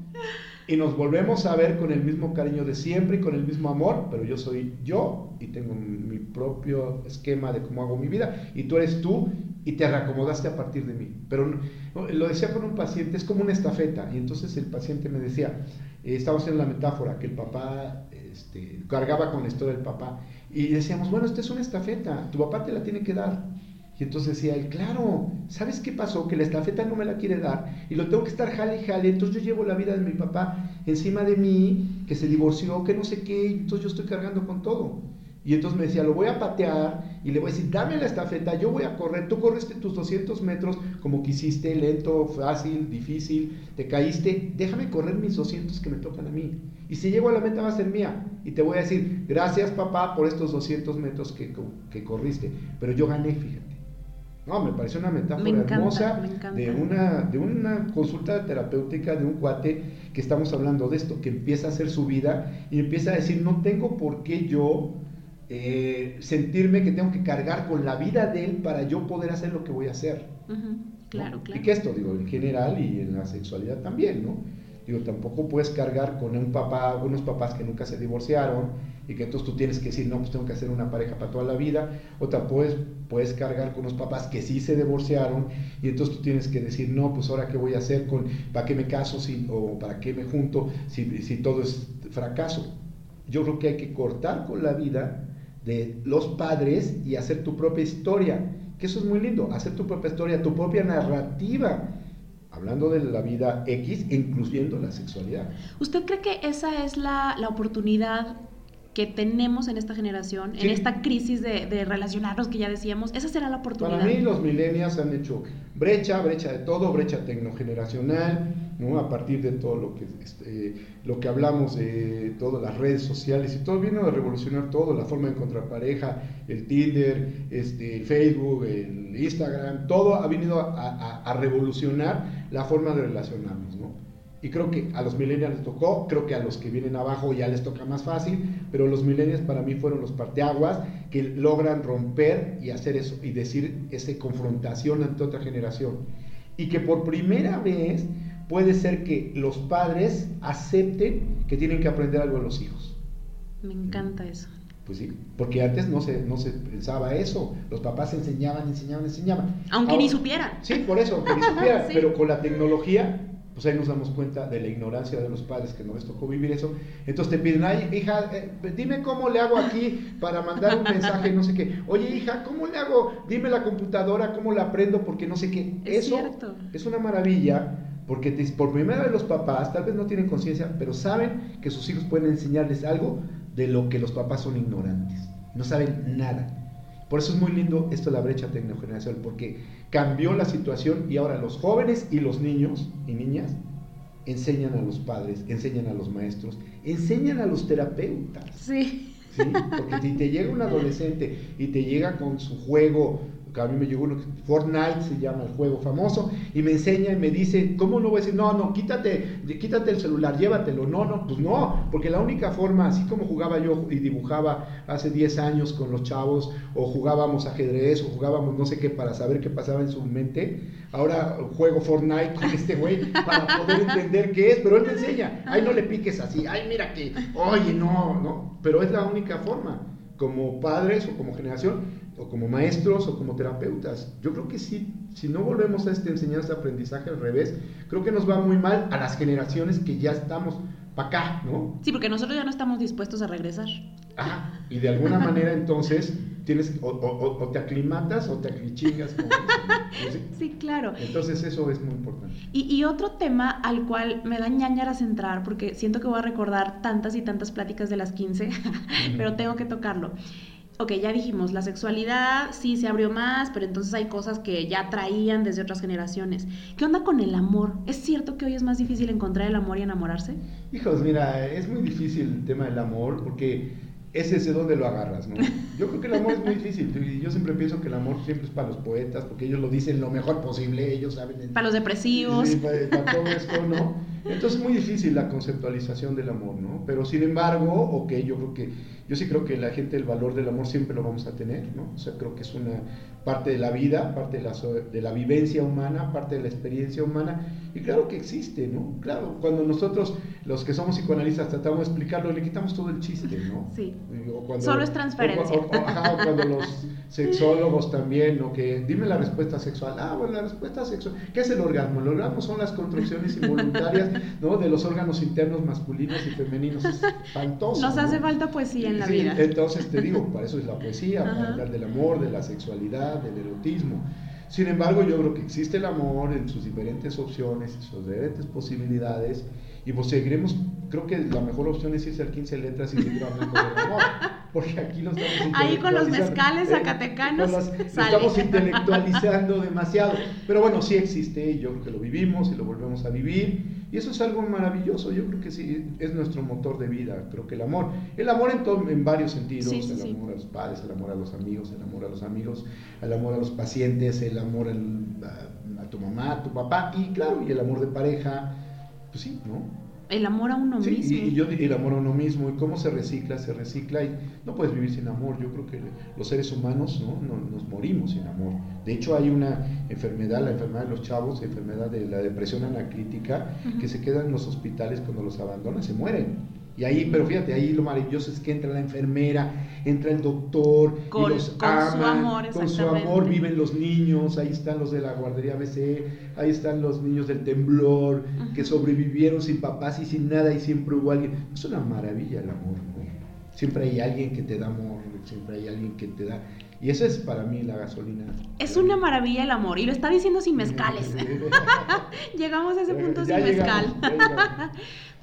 Y nos volvemos a ver con el mismo cariño de siempre y con el mismo amor, pero yo soy yo y tengo mi propio esquema de cómo hago mi vida y tú eres tú y te reacomodaste a partir de mí. Pero lo decía con un paciente, es como una estafeta. Y entonces el paciente me decía, eh, estaba haciendo la metáfora, que el papá este, cargaba con la historia del papá. Y decíamos, bueno, esta es una estafeta, tu papá te la tiene que dar. Y entonces decía él, claro, ¿sabes qué pasó? Que la estafeta no me la quiere dar y lo tengo que estar jale y jale. Entonces yo llevo la vida de mi papá encima de mí, que se divorció, que no sé qué, entonces yo estoy cargando con todo. Y entonces me decía, lo voy a patear y le voy a decir, dame la estafeta, yo voy a correr, tú corriste tus 200 metros como quisiste, lento, fácil, difícil, te caíste, déjame correr mis 200 que me tocan a mí. Y si llego a la meta va a ser mía. Y te voy a decir, gracias papá por estos 200 metros que, que corriste, pero yo gané, fíjate. No, me parece una metáfora hermosa de una, de una consulta terapéutica de un cuate que estamos hablando de esto, que empieza a hacer su vida y empieza a decir, no tengo por qué yo eh, sentirme que tengo que cargar con la vida de él para yo poder hacer lo que voy a hacer. Claro, claro. Y que esto, digo, en general y en la sexualidad también, ¿no? Digo, tampoco puedes cargar con un papá, unos papás que nunca se divorciaron y que entonces tú tienes que decir, no, pues tengo que hacer una pareja para toda la vida. O tampoco puedes, puedes cargar con unos papás que sí se divorciaron y entonces tú tienes que decir, no, pues ahora qué voy a hacer con, ¿para qué me caso si, o para qué me junto si, si todo es fracaso? Yo creo que hay que cortar con la vida de los padres y hacer tu propia historia. Que eso es muy lindo, hacer tu propia historia, tu propia narrativa. Hablando de la vida X, incluyendo la sexualidad. ¿Usted cree que esa es la, la oportunidad que tenemos en esta generación, en esta crisis de, de, relacionarnos que ya decíamos, esa será la oportunidad. Para mí los millennials han hecho brecha, brecha de todo, brecha tecnogeneracional, ¿no? a partir de todo lo que, este, lo que hablamos de todas las redes sociales y todo vino a revolucionar todo, la forma de encontrar pareja, el Tinder, este, el Facebook, el Instagram, todo ha venido a, a, a revolucionar la forma de relacionarnos. ¿no? Y creo que a los millennials les tocó, creo que a los que vienen abajo ya les toca más fácil, pero los millennials para mí fueron los parteaguas que logran romper y hacer eso y decir esa confrontación ante otra generación. Y que por primera vez puede ser que los padres acepten que tienen que aprender algo de los hijos. Me encanta eso. Pues sí, porque antes no se, no se pensaba eso. Los papás enseñaban, enseñaban, enseñaban. Aunque ni supieran. Sí, por eso, aunque ni supieran. Pero con la tecnología pues ahí nos damos cuenta de la ignorancia de los padres que no les tocó vivir eso. Entonces te piden, ay, hija, eh, dime cómo le hago aquí para mandar un mensaje, no sé qué. Oye, hija, ¿cómo le hago? Dime la computadora, ¿cómo la aprendo? Porque no sé qué. Es eso cierto. es una maravilla. Porque por primera vez los papás tal vez no tienen conciencia, pero saben que sus hijos pueden enseñarles algo de lo que los papás son ignorantes. No saben nada. Por eso es muy lindo esto de la brecha tecnogeneracional, porque cambió la situación y ahora los jóvenes y los niños y niñas enseñan a los padres, enseñan a los maestros, enseñan a los terapeutas. Sí. ¿sí? Porque si te llega un adolescente y te llega con su juego a mí me llegó uno, Fortnite se llama el juego famoso, y me enseña y me dice, ¿cómo no voy a decir? No, no, quítate, quítate el celular, llévatelo. No, no, pues no, porque la única forma, así como jugaba yo y dibujaba hace 10 años con los chavos, o jugábamos ajedrez, o jugábamos no sé qué para saber qué pasaba en su mente, ahora juego Fortnite con este güey para poder entender qué es, pero él me enseña, ay, no le piques así, ay, mira que, oye, no, no, pero es la única forma, como padres o como generación, o como maestros o como terapeutas. Yo creo que sí, si no volvemos a este enseñanza-aprendizaje al revés, creo que nos va muy mal a las generaciones que ya estamos para acá, ¿no? Sí, porque nosotros ya no estamos dispuestos a regresar. Ah, y de alguna manera entonces tienes o, o, o te aclimatas o te aclichingas. Como ¿sí? sí, claro. Entonces eso es muy importante. Y, y, otro tema al cual me da ñañaras entrar, porque siento que voy a recordar tantas y tantas pláticas de las 15, pero tengo que tocarlo ok, ya dijimos, la sexualidad sí se abrió más, pero entonces hay cosas que ya traían desde otras generaciones. ¿Qué onda con el amor? ¿Es cierto que hoy es más difícil encontrar el amor y enamorarse? Hijos, mira, es muy difícil el tema del amor porque es ese donde lo agarras, ¿no? Yo creo que el amor es muy difícil. Y yo siempre pienso que el amor siempre es para los poetas, porque ellos lo dicen lo mejor posible, ellos saben. Para los depresivos. Sí, para, para, todo esto, ¿no? Entonces es muy difícil la conceptualización del amor, ¿no? Pero sin embargo, ok, yo creo que, yo sí creo que la gente el valor del amor siempre lo vamos a tener, ¿no? O sea, creo que es una parte de la vida, parte de la, de la vivencia humana, parte de la experiencia humana, y claro que existe, ¿no? Claro, cuando nosotros, los que somos psicoanalistas, tratamos de explicarlo, le quitamos todo el chiste, ¿no? Sí. Solo es transferencia. O, ajá, cuando los sexólogos también, ¿no? Que dime la respuesta sexual. Ah, bueno, la respuesta sexual. ¿Qué es el orgasmo? El orgasmo son las construcciones involuntarias, ¿no? De los órganos internos masculinos y femeninos. Es espantoso. Nos hace falta poesía en la vida. Entonces te digo, para eso es la poesía, para hablar del amor, de la sexualidad, del erotismo. Sin embargo, yo creo que existe el amor en sus diferentes opciones, en sus diferentes posibilidades, y pues seguiremos, creo que la mejor opción es irse al 15 letras y seguir hablando del amor, porque aquí lo estamos Ahí con los mezcales eh, zacatecanos estamos intelectualizando demasiado, pero bueno, sí existe, yo creo que lo vivimos y lo volvemos a vivir, y eso es algo maravilloso, yo creo que sí, es nuestro motor de vida, creo que el amor. El amor en, en varios sentidos, el amor a los padres, el amor a los amigos, el amor a los amigos, el amor a los pacientes, el amor a, a, tu mamá, a tu papá, y claro, y el amor de pareja, pues sí, ¿no? El amor a uno mismo. Y, yo el amor a uno mismo, y cómo se recicla, se recicla, y no puedes vivir sin amor. Yo creo que los seres humanos ¿no? nos morimos sin amor. De hecho, hay una enfermedad, la enfermedad de los chavos, la enfermedad de la depresión anacrítica, que se quedan en los hospitales cuando los abandonan, se mueren. Y ahí, pero fíjate, ahí lo maravilloso es que entra la enfermera, entra el doctor, con, y los con su amor, con su amor viven los niños, ahí están los de la guardería BC, ahí están los niños del temblor, que sobrevivieron sin papás y sin nada y siempre hubo alguien. Es una maravilla el amor, Siempre hay alguien que te da amor, siempre hay alguien que te da... Y esa es para mí la gasolina. Es una maravilla el amor, y lo está diciendo sin mezcales. llegamos a ese punto sin mezcal.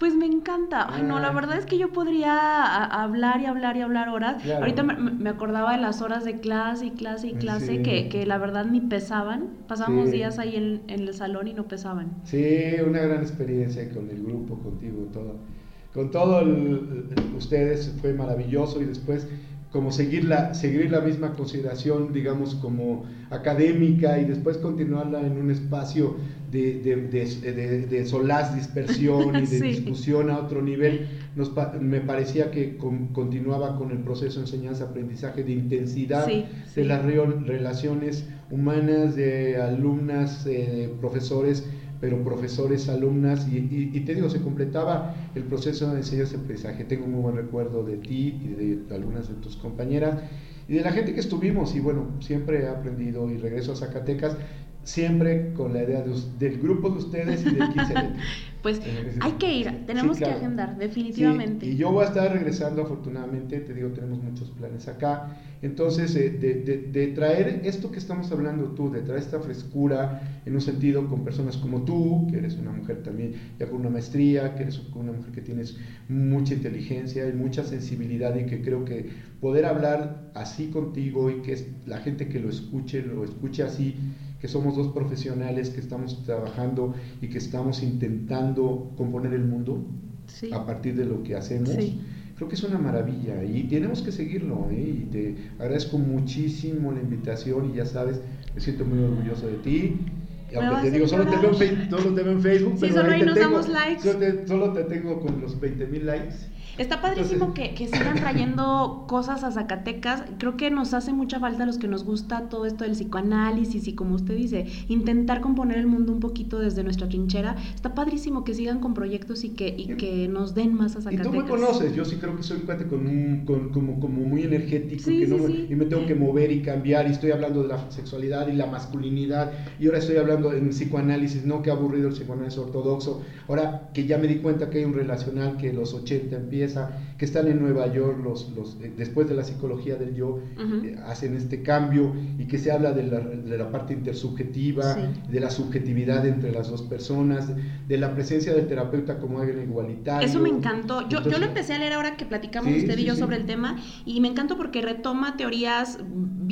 Pues me encanta. Ay, no, la ah. verdad es que yo podría hablar y hablar y hablar horas. Ahorita me, acordaba de las horas de clase y clase y clase que, que, la verdad ni pesaban. Pasamos días ahí en, en, el salón y no pesaban. Sí, una gran experiencia con el grupo, contigo, todo. Con todos ustedes fue maravilloso y después como seguir la, seguir la misma consideración, digamos, como académica y después continuarla en un espacio de, de, de, solaz, dispersión y de discusión a otro nivel, nos, me parecía que continuaba con el proceso de enseñanza-aprendizaje de intensidad de las relaciones humanas, de alumnas, eh, profesores, pero profesores, alumnas, y, te digo, se completaba el proceso de enseñanza-aprendizaje. Tengo un muy buen recuerdo de ti y de algunas de tus compañeras y de la gente que estuvimos, y bueno, siempre he aprendido y regreso a Zacatecas siempre con la idea del grupo de ustedes y del 15 Pues hay que ir, tenemos que agendar, definitivamente. y yo voy a estar regresando afortunadamente, te digo, tenemos muchos planes acá. Entonces, eh, de, traer esto que estamos hablando tú, de traer esta frescura en un sentido con personas como tú, que eres una mujer también ya con una maestría, que eres una mujer que tienes mucha inteligencia y mucha sensibilidad y que creo que poder hablar así contigo y que la gente que lo escuche, lo escuche así que somos dos profesionales que estamos trabajando y que estamos intentando componer el mundo a partir de lo que hacemos. Creo que es una maravilla y tenemos que seguirlo. ¿eh? Y te agradezco muchísimo la invitación y ya sabes, me siento muy orgulloso de ti. Aunque te digo, solo te, veo en, solo te veo en Facebook, pero solo ahí, nos damos likes. Solo te, solo te tengo con los 20 mil likes. Está padrísimo que, que, sigan trayendo cosas a Zacatecas. Creo que nos hace mucha falta a los que nos gusta todo esto del psicoanálisis y como usted dice, intentar componer el mundo un poquito desde nuestra trinchera. Está padrísimo que sigan con proyectos y que, y que nos den más a Zacatecas. Y tú me conoces, yo sí creo que soy un cuate con un, con, como, como muy energético que y me tengo que mover y cambiar y estoy hablando de la sexualidad y la masculinidad y ahora estoy hablando hablando en psicoanálisis, no, que aburrido el psicoanálisis ortodoxo. Ahora que ya me di cuenta que hay un relacional que los 80 empieza, que están en Nueva York, los, los, eh, después de la psicología del yo, eh, hacen este cambio y que se habla de la, de la parte intersubjetiva, de la subjetividad entre las dos personas, de la presencia del terapeuta como alguien igualitario. Eso me encantó. Yo, yo lo empecé a leer ahora que platicamos usted y yo sobre el tema y me encantó porque retoma teorías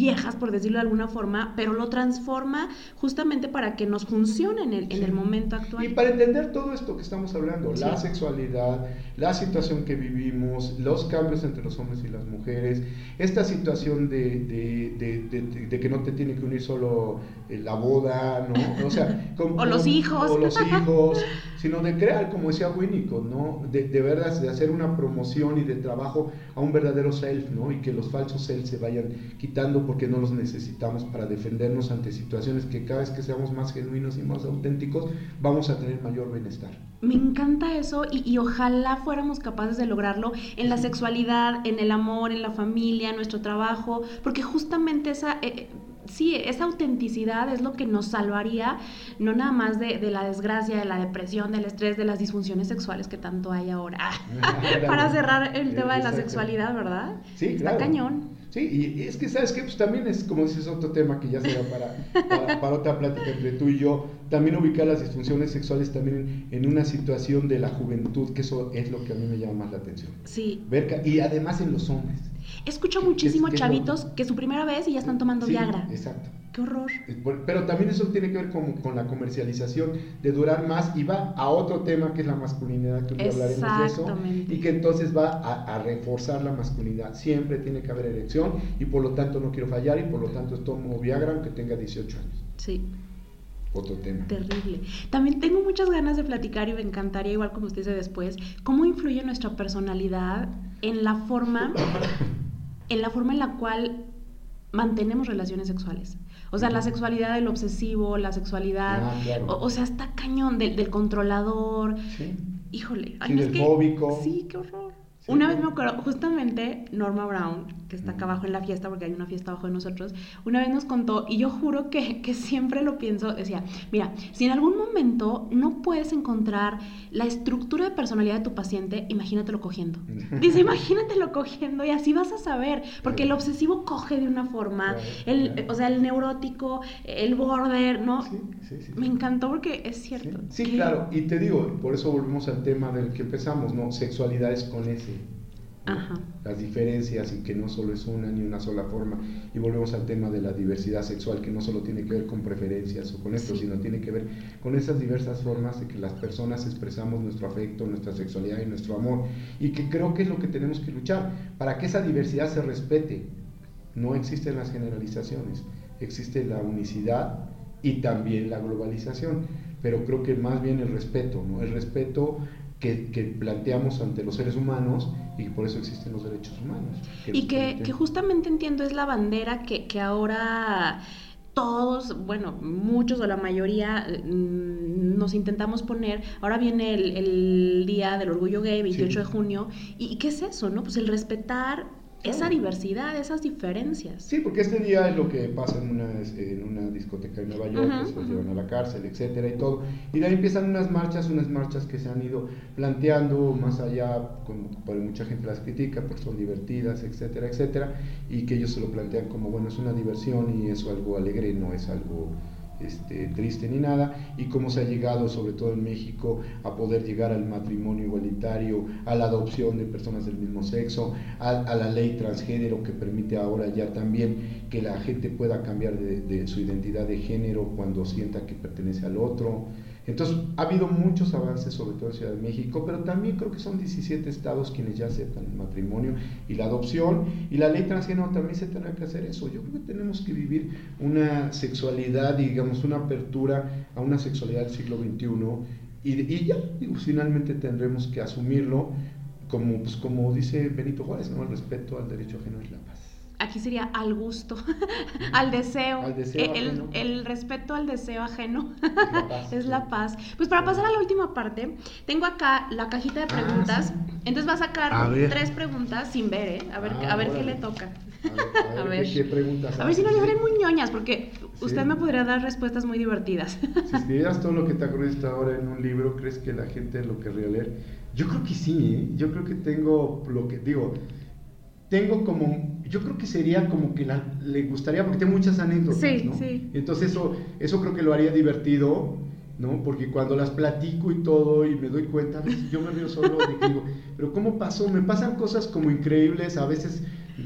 viejas, por decirlo de alguna forma, pero lo transforma justamente para que nos funcione en el, en el momento actual. Y para entender todo esto que estamos hablando, la sexualidad, la situación que vivimos, los cambios entre los hombres y las mujeres, esta situación de, de, de, de que no te tiene que unir solo la boda, ¿no? O sea, o los hijos. O los hijos, sino de crear, como decía Winnicott, ¿no? De, de verdad, de hacer una promoción y de trabajo a un verdadero self, ¿no? Y que los falsos self se vayan quitando porque no los necesitamos para defendernos ante situaciones que cada vez que seamos más genuinos y más auténticos, vamos a tener mayor bienestar. Me encanta eso y, ojalá fuéramos capaces de lograrlo en la sexualidad, en el amor, en la familia, en nuestro trabajo, porque justamente esa... Eh, sí, esa autenticidad es lo que nos salvaría, no nada más de, la desgracia, de la depresión, del estrés, de las disfunciones sexuales que tanto hay ahora. Para cerrar el tema de la sexualidad, ¿verdad? Sí, Está cañón. Sí, y es que, ¿sabes qué? Pues también es, como dices, otro tema que ya será para, para, otra plática entre tú y yo. También ubicar las disfunciones sexuales también en, una situación de la juventud, que eso es lo que a mí me llama más la atención. Sí. Ver, y además en los hombres. Escucho muchísimo chavitos que su primera vez y ya están tomando sí, Viagra. Exacto. Qué horror. Pero también eso tiene que ver con, con, la comercialización de durar más y va a otro tema que es la masculinidad, que hoy hablaremos de eso. Y que entonces va a, a, reforzar la masculinidad. Siempre tiene que haber erección y por lo tanto no quiero fallar y por lo tanto tomo Viagra aunque tenga 18 años. Sí. Otro tema. Terrible. También tengo muchas ganas de platicar y me encantaría, igual como usted dice después, cómo influye nuestra personalidad en la forma, en la forma en la cual mantenemos relaciones sexuales. O sea, la sexualidad del obsesivo, la sexualidad, ah, claro. o, o, sea, está cañón del, del controlador. Sí. Híjole, sí, del que, fóbico. Sí, qué horror. Sí, una vez me acuerdo, justamente Norma Brown, que está acá abajo en la fiesta, porque hay una fiesta abajo de nosotros, una vez nos contó, y yo juro que, que, siempre lo pienso, decía, mira, si en algún momento no puedes encontrar la estructura de personalidad de tu paciente, imagínatelo cogiendo. Dice, imagínatelo cogiendo y así vas a saber, porque el obsesivo coge de una forma, el, o sea, el neurótico, el border, ¿no? Sí, sí, sí. Me encantó porque es cierto. Sí, que- claro, y te digo, por eso volvemos al tema del que empezamos, ¿no? Sexualidades con ese. Ajá. Las diferencias y que no solo es una ni una sola forma. Y volvemos al tema de la diversidad sexual, que no solo tiene que ver con preferencias o con esto, Sí. sino tiene que ver con esas diversas formas de que las personas expresamos nuestro afecto, nuestra sexualidad y nuestro amor. Y que creo que es lo que tenemos que luchar, para que esa diversidad se respete. No existen las generalizaciones, existe la unicidad y también la globalización. Pero creo que más bien el respeto, ¿no? El respeto que, que, planteamos ante los seres humanos y por eso existen los derechos humanos. Que y que, que, justamente entiendo es la bandera que, que, ahora todos, bueno, muchos o la mayoría mmm, nos intentamos poner. Ahora viene el, el, Día del Orgullo Gay, 28 sí. de junio, y, y ¿qué es eso? no? Pues el respetar esa diversidad, esas diferencias. Sí, porque este día es lo que pasa en una, en una discoteca en Nueva York, uh -huh, que se los llevan a la cárcel, etcétera, y todo. Y de ahí empiezan unas marchas, unas marchas que se han ido planteando más allá, como mucha gente las critica, porque son divertidas, etcétera, etcétera, y que ellos se lo plantean como, bueno, es una diversión y es algo alegre, no es algo este, triste ni nada, y cómo se ha llegado, sobre todo en México, a poder llegar al matrimonio igualitario, a la adopción de personas del mismo sexo, a, a la ley transgénero que permite ahora ya también que la gente pueda cambiar de, su identidad de género cuando sienta que pertenece al otro. Entonces, ha habido muchos avances, sobre todo en Ciudad de México, pero también creo que son 17 estados quienes ya aceptan el matrimonio y la adopción, y la ley transgénero también se tendrá que hacer eso. Yo creo que tenemos que vivir una sexualidad, digamos, una apertura a una sexualidad del siglo XXI, y, ya, finalmente tendremos que asumirlo como, pues, como dice Benito Juárez, ¿no? el respeto al derecho ajeno es la paz aquí sería al gusto, al deseo, al deseo el, el, respeto al deseo ajeno la paz, es la paz. Pues para pasar a la última parte, tengo acá la cajita de preguntas, ah, sí. entonces va a sacar a tres preguntas sin ver, ¿eh? a ver, ah, a ver qué le toca. A ver, ¿qué, preguntas A ver si no le muy ñoñas, porque usted me podría dar respuestas muy divertidas. Si escribieras todo lo que te acuerdas ahora en un libro, ¿crees que la gente lo querría leer? Yo creo que sí, ¿eh? yo creo que tengo lo que digo, tengo como, yo creo que sería como que la, le gustaría, porque tengo muchas anécdotas, sí, ¿no? Sí. Entonces eso, eso creo que lo haría divertido, ¿no? Porque cuando las platico y todo y me doy cuenta, yo me río solo y digo, pero ¿cómo pasó? Me pasan cosas como increíbles, a veces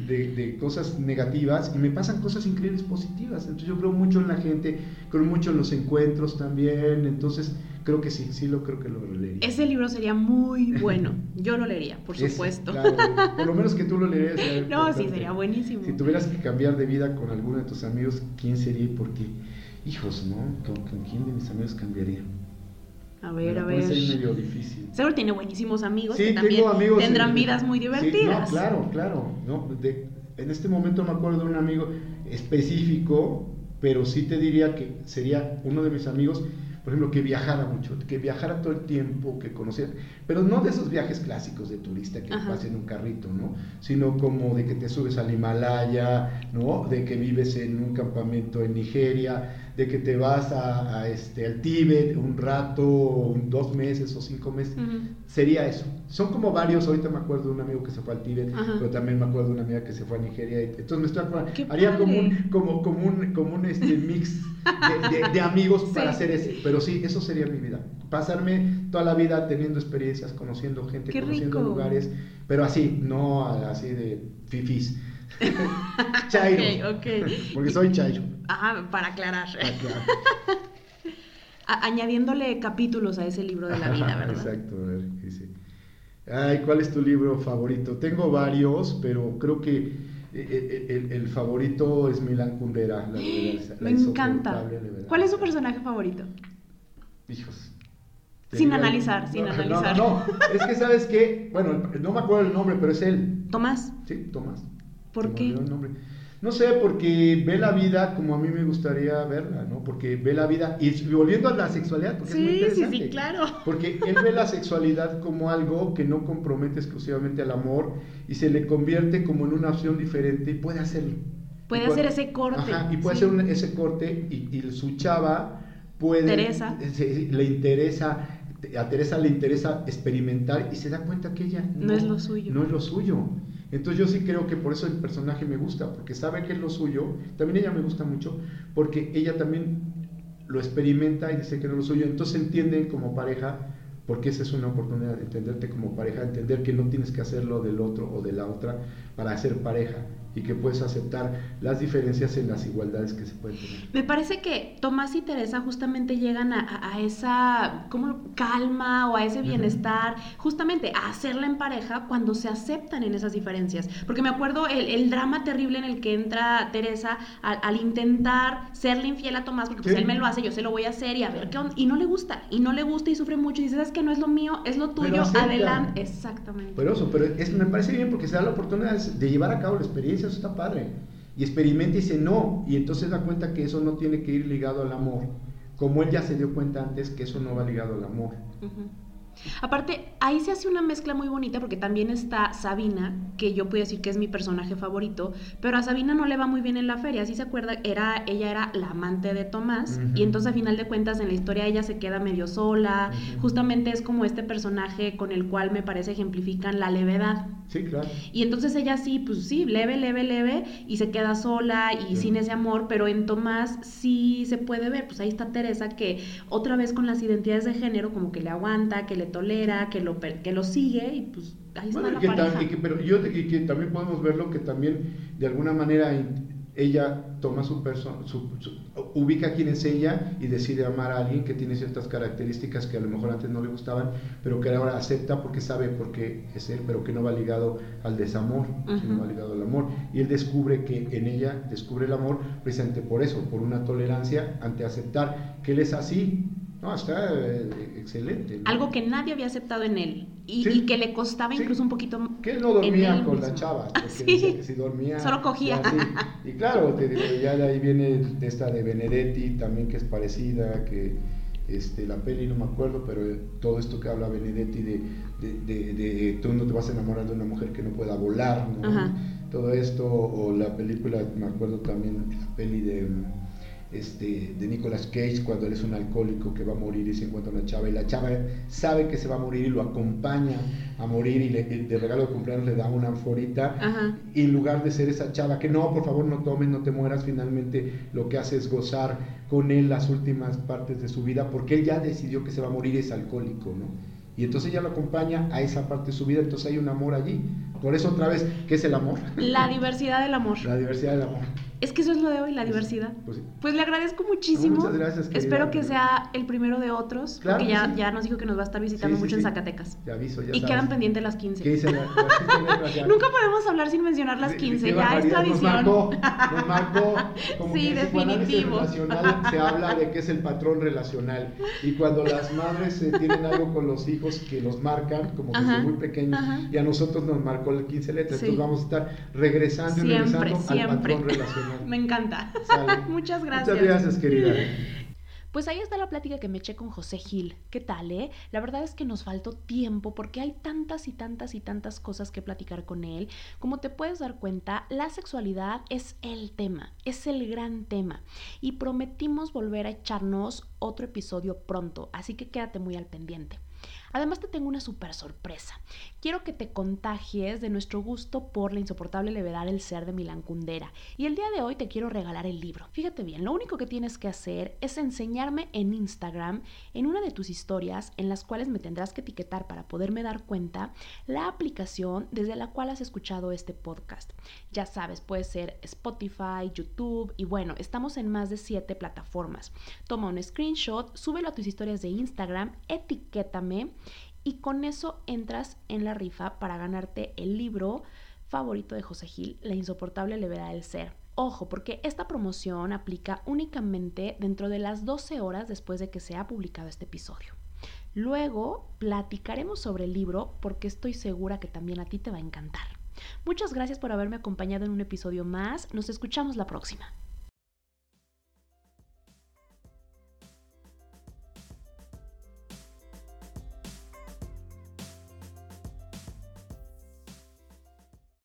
de, de, cosas negativas y me pasan cosas increíbles positivas. Entonces yo creo mucho en la gente, creo mucho en los encuentros también, entonces creo que sí, sí lo creo que lo leería. Ese libro sería muy bueno, yo lo leería, por supuesto. claro, por lo menos que tú lo leerías. No, sí, sería buenísimo. Si tuvieras que cambiar de vida con alguno de tus amigos, ¿quién sería y por qué? Hijos, ¿no? ¿Con, quién de mis amigos cambiaría? A ver, a ver. medio difícil. Seguro tiene buenísimos amigos que también amigos, tendrán vidas muy divertidas. no, claro, claro. ¿no? en este momento me acuerdo de un amigo específico, pero sí te diría que sería uno de mis amigos por ejemplo, que viajara mucho, que viajara todo el tiempo, que conociera, pero no de esos viajes clásicos de turista que vas en un carrito, ¿no? Sino como de que te subes al Himalaya, ¿no? De que vives en un campamento en Nigeria, de que te vas a, este, al Tíbet un rato, dos meses o cinco meses, sería eso. Son como varios, ahorita me acuerdo de un amigo que se fue al Tíbet, pero también me acuerdo de una amiga que se fue a Nigeria, entonces me estoy acordando, haría como un, como, como un, como un este, mix de, amigos para hacer ese, pero sí, eso sería mi vida, pasarme toda la vida teniendo experiencias, conociendo gente, conociendo lugares, pero así, no así de fifis. chairo. Porque soy chairo. Ajá, para aclarar. añadiéndole capítulos a ese libro de la vida, ¿verdad? Exacto, a ver, dice. Ay, ¿cuál es tu libro favorito? Tengo varios, pero creo que eh, eh, el, favorito es Milan Kundera. La, Me encanta. ¿Cuál es su personaje favorito? Hijos. Sin analizar, sin analizar. No, no, es que sabes que, bueno, no me acuerdo el nombre, pero es él. Tomás. Sí, Tomás. ¿Por qué? No sé, porque ve la vida como a mí me gustaría verla, ¿no? Porque ve la vida, y volviendo a la sexualidad, porque es muy interesante. Sí, sí, claro. Porque él ve la sexualidad como algo que no compromete exclusivamente al amor y se le convierte como en una opción diferente y puede hacerlo. Puede, hacer ese corte. Ajá, y puede hacer ese corte y, y, su chava puede... Teresa. le interesa, a Teresa le interesa experimentar y se da cuenta que ella no es lo suyo. No es lo suyo. Entonces yo sí creo que por eso el personaje me gusta, porque sabe que es lo suyo. También ella me gusta mucho, porque ella también lo experimenta y dice que no es lo suyo. Entonces entienden como pareja, porque esa es una oportunidad de entenderte como pareja, entender que no tienes que hacerlo del otro o de la otra para ser pareja y que puedes aceptar las diferencias en las igualdades que se pueden tener. Me parece que Tomás y Teresa justamente llegan a, esa como calma o a ese bienestar, justamente a hacerla en pareja cuando se aceptan en esas diferencias. Porque me acuerdo el, drama terrible en el que entra Teresa al, intentar serle infiel a Tomás, porque pues él me lo hace, yo se lo voy a hacer y a ver qué onda. Y no le gusta, y no le gusta y sufre mucho y dice, es que no es lo mío, es lo tuyo, adelante. Exactamente. Pero eso, pero es, me parece bien porque se da la oportunidad de llevar a cabo la experiencia eso está padre. Y experimenta y dice no, y entonces da cuenta que eso no tiene que ir ligado al amor, como él ya se dio cuenta antes que eso no va ligado al amor. Aparte, ahí se hace una mezcla muy bonita porque también está Sabina, que yo puedo decir que es mi personaje favorito, pero a Sabina no le va muy bien en la feria, si se acuerda, era, ella era la amante de Tomás y entonces a final de cuentas en la historia ella se queda medio sola, justamente es como este personaje con el cual me parece ejemplifican la levedad. Sí, claro. Y entonces ella sí, pues sí, leve, leve, leve y se queda sola y sin ese amor, pero en Tomás sí se puede ver, pues ahí está Teresa que otra vez con las identidades de género como que le aguanta, que le tolera, que lo, que lo sigue y pues ahí está la pareja. pero yo y que también podemos verlo que también de alguna manera ella toma su persona, ubica quién es ella y decide amar a alguien que tiene ciertas características que a lo mejor antes no le gustaban, pero que ahora acepta porque sabe por qué es él, pero que no va ligado al desamor, sino va ligado al amor. Y él descubre que en ella descubre el amor precisamente por eso, por una tolerancia ante aceptar que él es así no, está eh, excelente. Algo que nadie había aceptado en él y, que le costaba incluso un poquito. Que él no dormía con la chava, porque sí. si dormía. Solo cogía. Y claro, te digo, ya de ahí viene esta de Benedetti también, que es parecida, que este, la peli, no me acuerdo, pero todo esto que habla Benedetti de, de, de, tú no te vas a enamorar de una mujer que no pueda volar, Todo esto, o la película, me acuerdo también, la peli de este, de Nicolas Cage cuando él es un alcohólico que va a morir y se encuentra una chava y la chava sabe que se va a morir y lo acompaña a morir y, le, de regalo de cumpleaños le da una anforita y en lugar de ser esa chava que no, por favor no tomes, no te mueras, finalmente lo que hace es gozar con él las últimas partes de su vida porque él ya decidió que se va a morir es alcohólico, ¿no? Y entonces ella lo acompaña a esa parte de su vida, entonces hay un amor allí. Por eso otra vez, ¿qué es el amor? La diversidad del amor. La diversidad del amor. Es que eso es lo de hoy, la diversidad. Pues, pues le agradezco muchísimo. muchas gracias. Espero que sea el primero de otros, porque ya, ya nos dijo que nos va a estar visitando mucho en Zacatecas. Ya aviso, ya Y quedan pendientes las 15. ¿Qué Nunca podemos hablar sin mencionar las 15, ya es tradición. Nos marcó, nos marcó como sí, que definitivo. relacional se habla de que es el patrón relacional. Y cuando las madres eh, tienen algo con los hijos que los marcan, como que son muy pequeños, y a nosotros nos marcó el 15 letras, entonces vamos a estar regresando y regresando al patrón relacional. Me encanta. Muchas gracias. Muchas gracias, querida. Pues ahí está la plática que me eché con José Gil. ¿Qué tal, eh? La verdad es que nos faltó tiempo porque hay tantas y tantas y tantas cosas que platicar con él. Como te puedes dar cuenta, la sexualidad es el tema, es el gran tema. Y prometimos volver a echarnos otro episodio pronto, así que quédate muy al pendiente. Además te tengo una super sorpresa. Quiero que te contagies de nuestro gusto por la insoportable levedad del ser de Milán Kundera. Y el día de hoy te quiero regalar el libro. Fíjate bien, lo único que tienes que hacer es enseñarme en Instagram, en una de tus historias, en las cuales me tendrás que etiquetar para poderme dar cuenta, la aplicación desde la cual has escuchado este podcast. Ya sabes, puede ser Spotify, YouTube y bueno, estamos en más de siete plataformas. Toma un screenshot, súbelo a tus historias de Instagram, etiquétame y con eso entras en la rifa para ganarte el libro favorito de José Gil, La insoportable levedad del ser. Ojo, porque esta promoción aplica únicamente dentro de las 12 horas después de que se ha publicado este episodio. Luego platicaremos sobre el libro porque estoy segura que también a ti te va a encantar. Muchas gracias por haberme acompañado en un episodio más. Nos escuchamos la próxima.